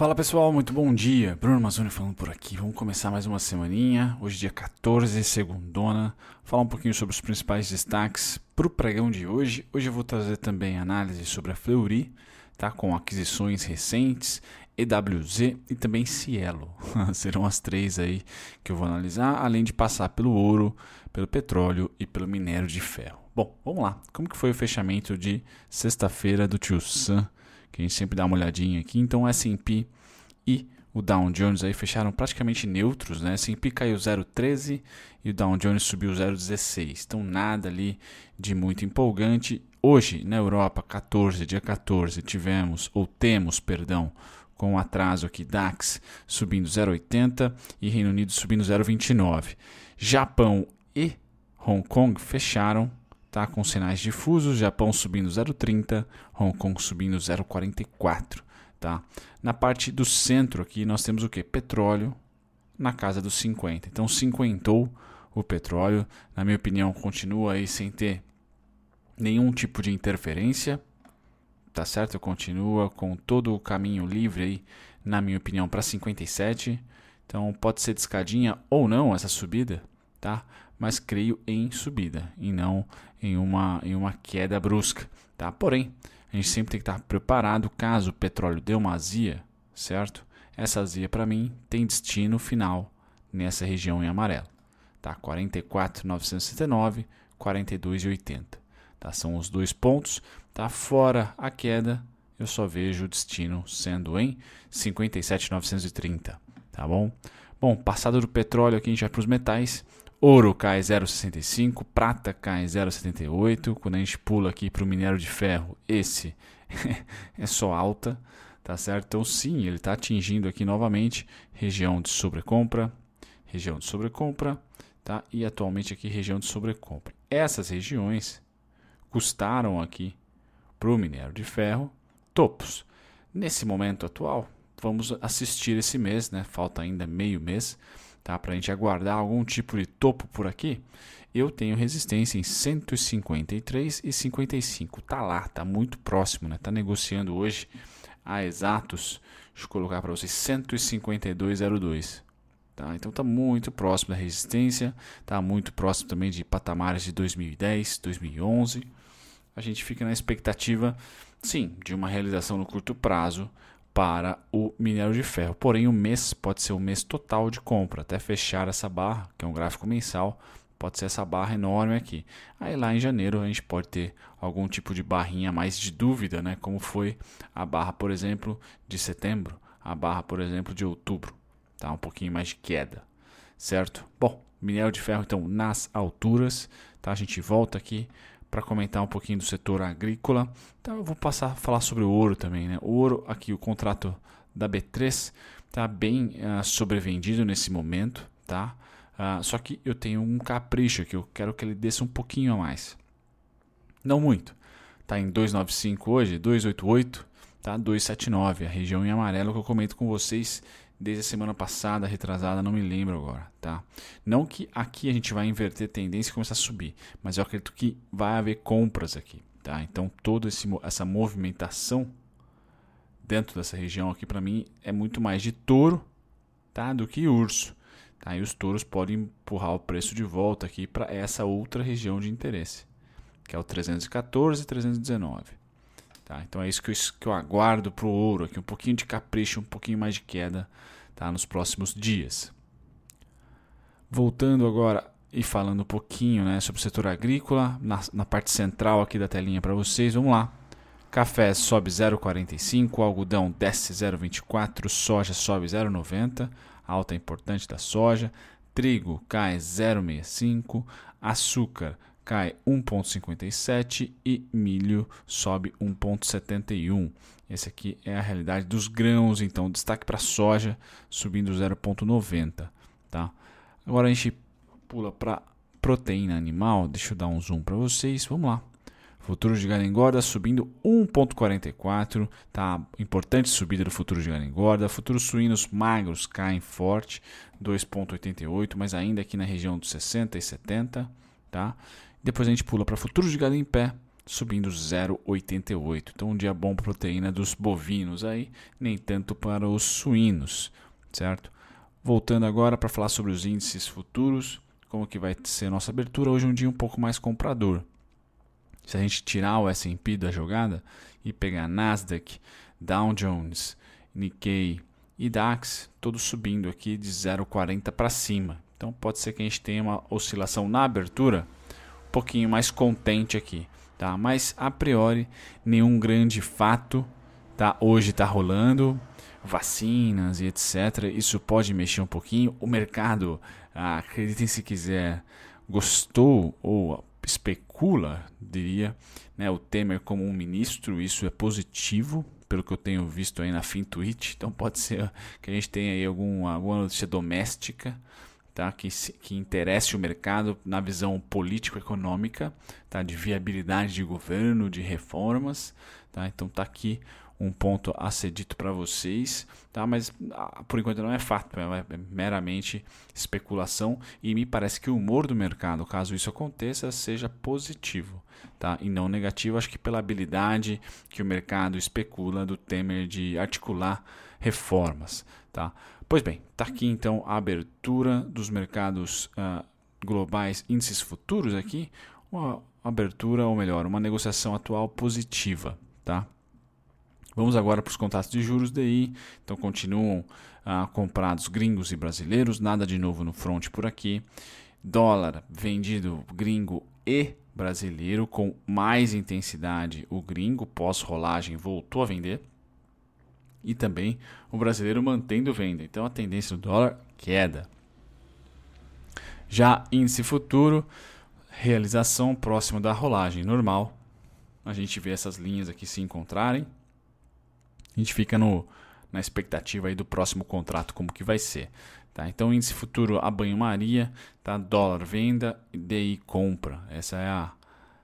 Fala pessoal, muito bom dia. Bruno Mazzoni falando por aqui. Vamos começar mais uma semaninha. Hoje, dia 14, segundona. Falar um pouquinho sobre os principais destaques para o pregão de hoje. Hoje eu vou trazer também análise sobre a Fleury, tá? com aquisições recentes, EWZ e também Cielo. Serão as três aí que eu vou analisar, além de passar pelo ouro, pelo petróleo e pelo minério de ferro. Bom, vamos lá. Como que foi o fechamento de sexta-feira do Tio Sam? Que a gente sempre dá uma olhadinha aqui. Então o S&P e o Dow Jones aí fecharam praticamente neutros, né? S&P caiu 0,13 e o Dow Jones subiu 0,16. Então nada ali de muito empolgante. Hoje, na Europa, 14, dia 14, tivemos ou temos, perdão, com atraso aqui DAX subindo 0,80 e Reino Unido subindo 0,29. Japão e Hong Kong fecharam tá com sinais difusos, Japão subindo 0,30, Hong Kong subindo 0,44, tá? Na parte do centro aqui nós temos o que? Petróleo na casa dos 50. Então cinquentou o petróleo, na minha opinião, continua aí sem ter nenhum tipo de interferência, tá certo? Continua com todo o caminho livre aí, na minha opinião, para 57. Então pode ser descadinha ou não essa subida, tá? Mas creio em subida e não em uma, em uma queda brusca, tá? Porém, a gente sempre tem que estar preparado caso o petróleo dê uma azia, certo? Essa azia para mim tem destino final nessa região em amarelo, tá? 44.969, 42.80, tá? São os dois pontos, tá? Fora a queda, eu só vejo o destino sendo em 57.930, tá bom? Bom, passado do petróleo aqui a gente vai para os metais. Ouro cai 0,65, prata cai 0,78. Quando a gente pula aqui para o minério de ferro, esse é só alta, tá certo? Então sim, ele está atingindo aqui novamente região de sobrecompra, região de sobrecompra, tá? E atualmente aqui região de sobrecompra. Essas regiões custaram aqui para o minério de ferro topos. Nesse momento atual, vamos assistir esse mês, né? Falta ainda meio mês tá? Para a gente aguardar algum tipo de topo por aqui, eu tenho resistência em 153 e 55. Tá lá, tá muito próximo, né? Tá negociando hoje a exatos, deixa eu colocar para vocês 152,02. Tá? Então tá muito próximo da resistência, tá muito próximo também de patamares de 2010, 2011. A gente fica na expectativa, sim, de uma realização no curto prazo para o minério de ferro. Porém, o mês pode ser o mês total de compra, até fechar essa barra, que é um gráfico mensal, pode ser essa barra enorme aqui. Aí lá em janeiro a gente pode ter algum tipo de barrinha mais de dúvida, né? como foi a barra, por exemplo, de setembro, a barra, por exemplo, de outubro. Tá? Um pouquinho mais de queda, certo? Bom, minério de ferro então nas alturas, tá? a gente volta aqui para comentar um pouquinho do setor agrícola. Então eu vou passar a falar sobre o ouro também. Né? O ouro, aqui o contrato da B3 está bem uh, sobrevendido nesse momento. Tá? Uh, só que eu tenho um capricho que eu quero que ele desça um pouquinho a mais. Não muito. Está em 295 hoje, 288, tá? 279, a região em amarelo que eu comento com vocês desde a semana passada, retrasada, não me lembro agora, tá? Não que aqui a gente vai inverter tendência e começar a subir, mas eu acredito que vai haver compras aqui, tá? Então toda essa movimentação dentro dessa região aqui para mim é muito mais de touro, tá? Do que urso, tá? E os touros podem empurrar o preço de volta aqui para essa outra região de interesse, que é o 314 e 319. Tá? Então é isso que eu, que eu aguardo para o ouro aqui, um pouquinho de capricho, um pouquinho mais de queda tá? nos próximos dias. Voltando agora e falando um pouquinho né, sobre o setor agrícola, na, na parte central aqui da telinha para vocês, vamos lá. Café sobe 0,45, algodão desce 0,24, soja sobe 0,90, alta importante da soja, trigo cai 0,65, açúcar cai 1,57 e milho sobe 1,71. Esse aqui é a realidade dos grãos, então destaque para soja subindo 0,90, tá? Agora a gente pula para proteína animal, deixa eu dar um zoom para vocês, vamos lá. Futuro de gado engorda subindo 1,44, tá? Importante subida do futuro de gado engorda. Futuros suínos magros caem forte, 2,88, mas ainda aqui na região dos 60 e 70, tá? Depois a gente pula para futuros de gado em pé, subindo 0,88. Então, um dia bom para proteína dos bovinos aí, nem tanto para os suínos, certo? Voltando agora para falar sobre os índices futuros, como que vai ser a nossa abertura, hoje é um dia um pouco mais comprador. Se a gente tirar o S&P da jogada e pegar Nasdaq, Dow Jones, Nikkei e DAX, todos subindo aqui de 0,40 para cima. Então pode ser que a gente tenha uma oscilação na abertura pouquinho mais contente aqui, tá? Mas a priori nenhum grande fato, tá? Hoje está rolando vacinas e etc. Isso pode mexer um pouquinho. O mercado, ah, acreditem se quiser, gostou ou especula, diria, né, o Temer como um ministro. Isso é positivo pelo que eu tenho visto aí na FinTwitch. Então pode ser que a gente tenha aí algum, alguma notícia doméstica tá? que, que interesse o mercado na visão político-econômica, tá? de viabilidade de governo, de reformas. Tá? Então está aqui um ponto a ser dito para vocês, tá? mas ah, por enquanto não é fato, é, é meramente especulação e me parece que o humor do mercado, caso isso aconteça, seja positivo tá? e não negativo. Acho que pela habilidade que o mercado especula do Temer de articular reformas. Tá? Pois bem, está aqui então a abertura dos mercados uh, globais, índices futuros aqui, uma abertura, ou melhor, uma negociação atual positiva. Tá? Vamos agora para os contratos de juros DI. Então continuam uh, comprados gringos e brasileiros, nada de novo no front por aqui. Dólar vendido gringo e brasileiro com mais intensidade. O gringo pós-rolagem voltou a vender e também o brasileiro mantendo venda. Então a tendência do dólar queda. Já índice futuro, realização próxima da rolagem normal. A gente vê essas linhas aqui se encontrarem. A gente fica no, na expectativa aí do próximo contrato como que vai ser. Tá? Então índice futuro a banho-maria, tá? dólar venda e DI compra. Essa é a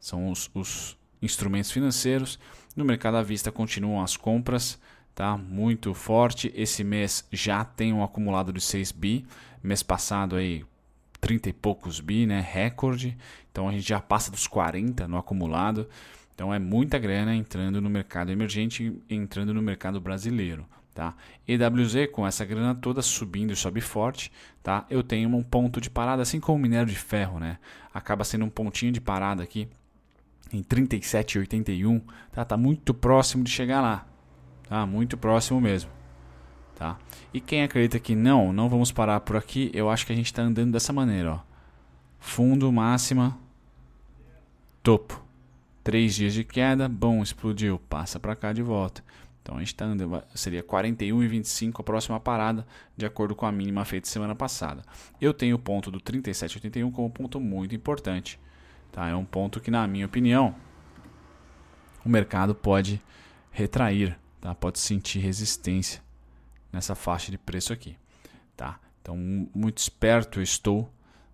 são os, os instrumentos financeiros. No mercado à vista continuam as compras, tá? Muito forte. Esse mês já tem um acumulado de 6 bi. Mês passado aí 30 e poucos bi, né? Recorde. Então a gente já passa dos 40 no acumulado. Então é muita grana entrando no mercado emergente, entrando no mercado brasileiro. Tá? EWZ com essa grana toda subindo e sobe forte, tá? Eu tenho um ponto de parada, assim como o minério de ferro, né? Acaba sendo um pontinho de parada aqui em 37,81, tá? Tá muito próximo de chegar lá, tá? Muito próximo mesmo, tá? E quem acredita que não, não vamos parar por aqui, eu acho que a gente está andando dessa maneira, ó. Fundo, máxima, topo. Três dias de queda, bom, explodiu, passa para cá de volta. Então a gente está andando, seria 41,25 a próxima parada, de acordo com a mínima feita semana passada. Eu tenho o ponto do 37,81 como ponto muito importante. Tá? É um ponto que, na minha opinião, o mercado pode retrair, tá? pode sentir resistência nessa faixa de preço aqui. Tá? Então, muito esperto eu estou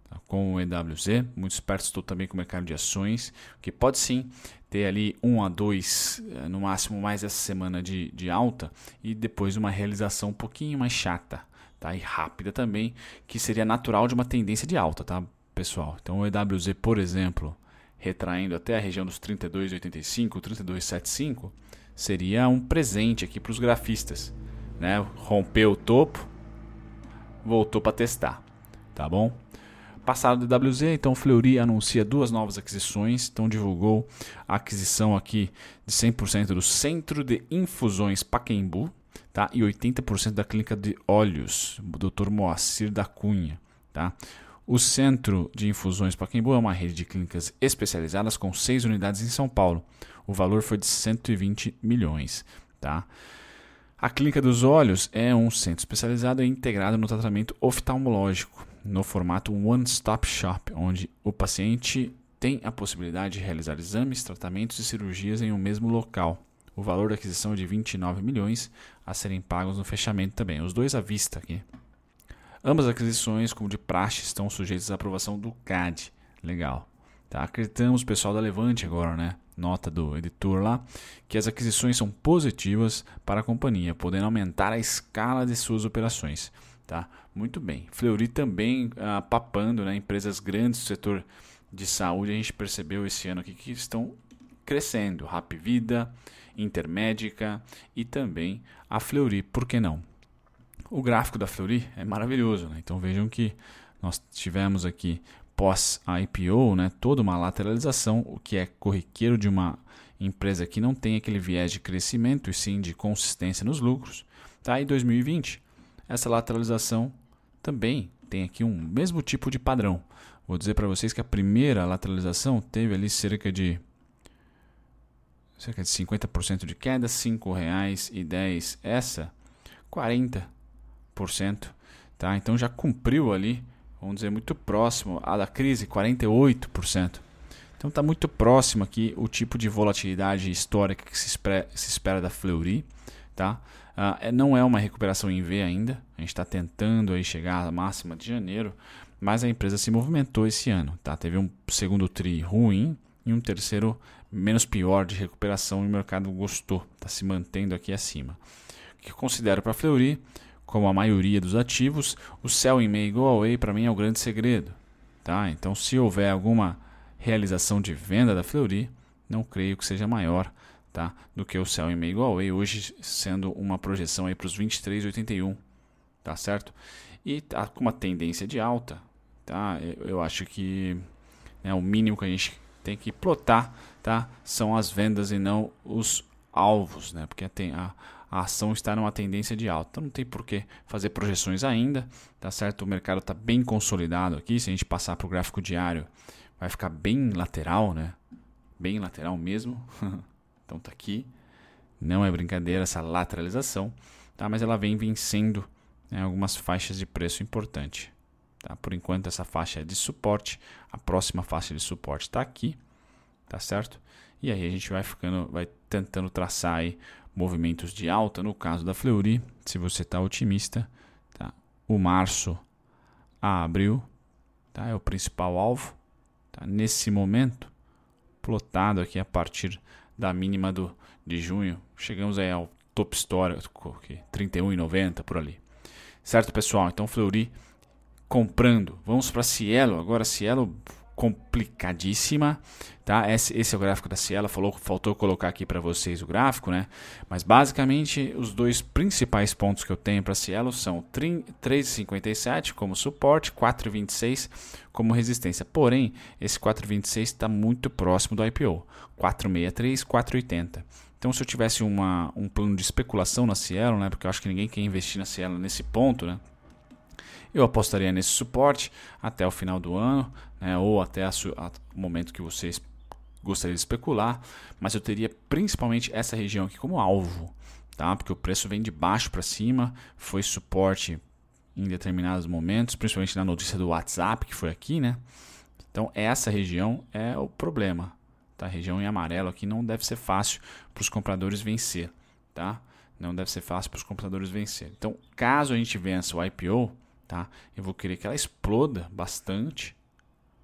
tá? com o EWZ, muito esperto estou também com o mercado de ações, que pode sim ter ali um a dois, eh, no máximo mais essa semana de, de alta e depois uma realização um pouquinho mais chata tá? e rápida também, que seria natural de uma tendência de alta. Tá? pessoal. Então o EWZ, por exemplo, retraindo até a região dos 32,85, 32,75, seria um presente aqui para os grafistas. Né? Rompeu o topo, voltou para testar. Tá bom? Passado do EWZ, então Fleury anuncia duas novas aquisições, então divulgou a aquisição aqui de 100% do Centro de Infusões Paquembu, tá? E 80% da clínica de óleos, Dr. Moacir da Cunha, tá? O Centro de Infusões Pacaembu é uma rede de clínicas especializadas com seis unidades em São Paulo. O valor foi de 120 milhões. Tá? A Clínica dos Olhos é um centro especializado e integrado no tratamento oftalmológico, no formato One Stop Shop, onde o paciente tem a possibilidade de realizar exames, tratamentos e cirurgias em um mesmo local. O valor da aquisição é de 29 milhões a serem pagos no fechamento também. Os dois à vista aqui. Ambas as aquisições, como de praxe, estão sujeitas à aprovação do CAD. Legal. Tá? Acreditamos, pessoal da Levante agora, né? Nota do editor lá, que as aquisições são positivas para a companhia, podendo aumentar a escala de suas operações. Tá? Muito bem. Fleury também ah, papando né? empresas grandes do setor de saúde. A gente percebeu esse ano aqui que estão crescendo. Rap Vida, Intermédica e também a Fleury, por que não? O gráfico da Fleury é maravilhoso, né? então vejam que nós tivemos aqui pós a IPO, né, toda uma lateralização, o que é corriqueiro de uma empresa que não tem aquele viés de crescimento e sim de consistência nos lucros. Tá? Em 2020, essa lateralização também tem aqui um mesmo tipo de padrão. Vou dizer para vocês que a primeira lateralização teve ali cerca de cerca de 50% de queda, R$ 5,10. Essa 40%, tá? Então já cumpriu ali, vamos dizer, muito próximo a da crise, 48%. Então está muito próximo aqui o tipo de volatilidade histórica que se espera, se espera da Fleury, tá? Uh, não é uma recuperação em V ainda, a gente está tentando aí chegar à máxima de janeiro, mas a empresa se movimentou esse ano, tá? Teve um segundo tri ruim e um terceiro menos pior de recuperação e o mercado gostou, está se mantendo aqui acima. O que eu considero para a Fleury, como a maioria dos ativos, o sell in May go away para mim é o grande segredo. Tá? Então, se houver alguma realização de venda da Fleury, não creio que seja maior tá, do que o sell in May go away, hoje sendo uma projeção para os 23,81, tá certo? E tá com uma tendência de alta, tá? Eu acho que né, o mínimo que a gente tem que plotar tá? são as vendas e não os alvos, né? porque a, a ação está numa tendência de alta. Então não tem por que fazer projeções ainda, tá certo? O mercado está bem consolidado aqui. Se a gente passar para o gráfico diário, vai ficar bem lateral, né? Bem lateral mesmo. então tá aqui. Não é brincadeira essa lateralização, tá? Mas ela vem vencendo né, algumas faixas de preço importante. Tá? Por enquanto essa faixa é de suporte, a próxima faixa de suporte está aqui, tá certo? E aí a gente vai ficando, vai tentando traçar aí movimentos de alta. No caso da Fleury, se você está otimista, tá? o março a abril tá? é o principal alvo. Tá? Nesse momento, plotado aqui a partir da mínima do, de junho, chegamos aí ao top histórico, 31,90 por ali. Certo, pessoal? Então, Fleury comprando. Vamos para Cielo. Agora, Cielo complicadíssima, tá? Esse, esse, é o gráfico da Cielo, falou, faltou colocar aqui para vocês o gráfico, né? Mas basicamente os dois principais pontos que eu tenho para Cielo são 3,57 como suporte, 4,26 como resistência. Porém, esse 4,26 está muito próximo do IPO, 4,63, 4,80. Então, se eu tivesse uma, um plano de especulação na Cielo, né? Porque eu acho que ninguém quer investir na Cielo nesse ponto, né? Eu apostaria nesse suporte até o final do ano, né, ou até o momento que vocês gostariam de especular, mas eu teria principalmente essa região aqui como alvo, tá? porque o preço vem de baixo para cima, foi suporte em determinados momentos, principalmente na notícia do WhatsApp que foi aqui, né? Então essa região é o problema, tá? A região em amarelo aqui não deve ser fácil para os compradores vencer, tá? Não deve ser fácil para os compradores vencer. Então, caso a gente vença o IPO, tá? Eu vou querer que ela exploda bastante,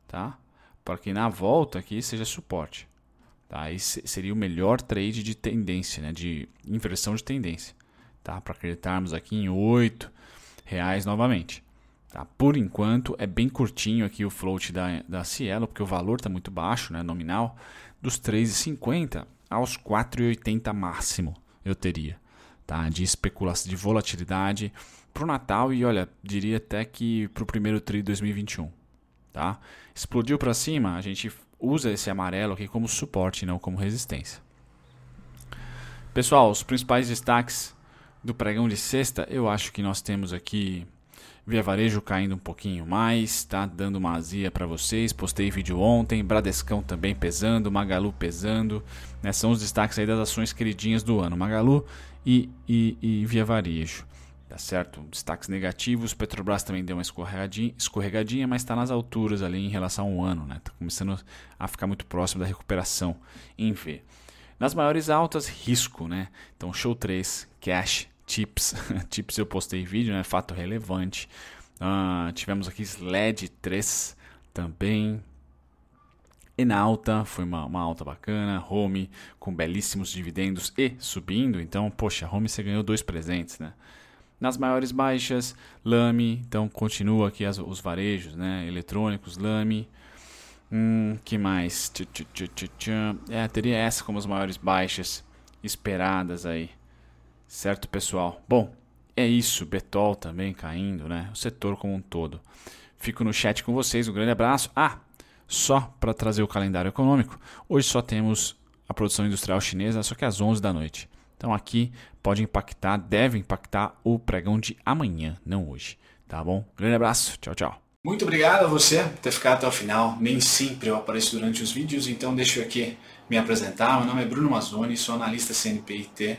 tá? Para que na volta aqui seja suporte, tá? Aí seria o melhor trade de tendência, né? De inversão de tendência, tá? Para acreditarmos aqui em 8 reais novamente. Tá? Por enquanto é bem curtinho aqui o float da, da Cielo, porque o valor está muito baixo, né, nominal, dos 3,50 aos 4,80 máximo eu teria tá? de especulação, de volatilidade para o Natal e olha, diria até que para o primeiro TRI 2021. Tá? Explodiu para cima, a gente usa esse amarelo aqui como suporte, não como resistência. Pessoal, os principais destaques do pregão de sexta, eu acho que nós temos aqui Via Varejo caindo um pouquinho mais, tá dando uma azia para vocês. Postei vídeo ontem, Bradescão também pesando, Magalu pesando. Né? São os destaques aí das ações queridinhas do ano. Magalu e, e, e Via Varejo. Tá certo? Destaques negativos. Petrobras também deu uma escorregadinha, escorregadinha mas está nas alturas ali em relação ao ano. Né? Tá começando a ficar muito próximo da recuperação em V. Nas maiores altas, risco, né? Então, show 3, cash, chips. chips eu postei vídeo, né? Fato relevante. Uh, tivemos aqui SLED 3 também. Enalta, foi uma, uma alta bacana. Home com belíssimos dividendos e subindo. Então, poxa, Home você ganhou dois presentes, né? Nas maiores baixas, Lame, então continua aqui as, os varejos, né? Eletrônicos, Lame. Hum, que mais? É, teria essa como as maiores baixas esperadas aí. Certo, pessoal? Bom, é isso. Betol também caindo, né? O setor como um todo. Fico no chat com vocês. Um grande abraço. Ah, só para trazer o calendário econômico. Hoje só temos a produção industrial chinesa, só que às 11 da noite. Então aqui pode impactar, deve impactar o pregão de amanhã, não hoje. Tá bom? Grande abraço. Tchau, tchau. Muito obrigado a você por ter ficado até o final. Nem sempre eu apareço durante os vídeos, então deixa eu aqui me apresentar. Meu nome é Bruno Mazzoni, sou analista CNPIT.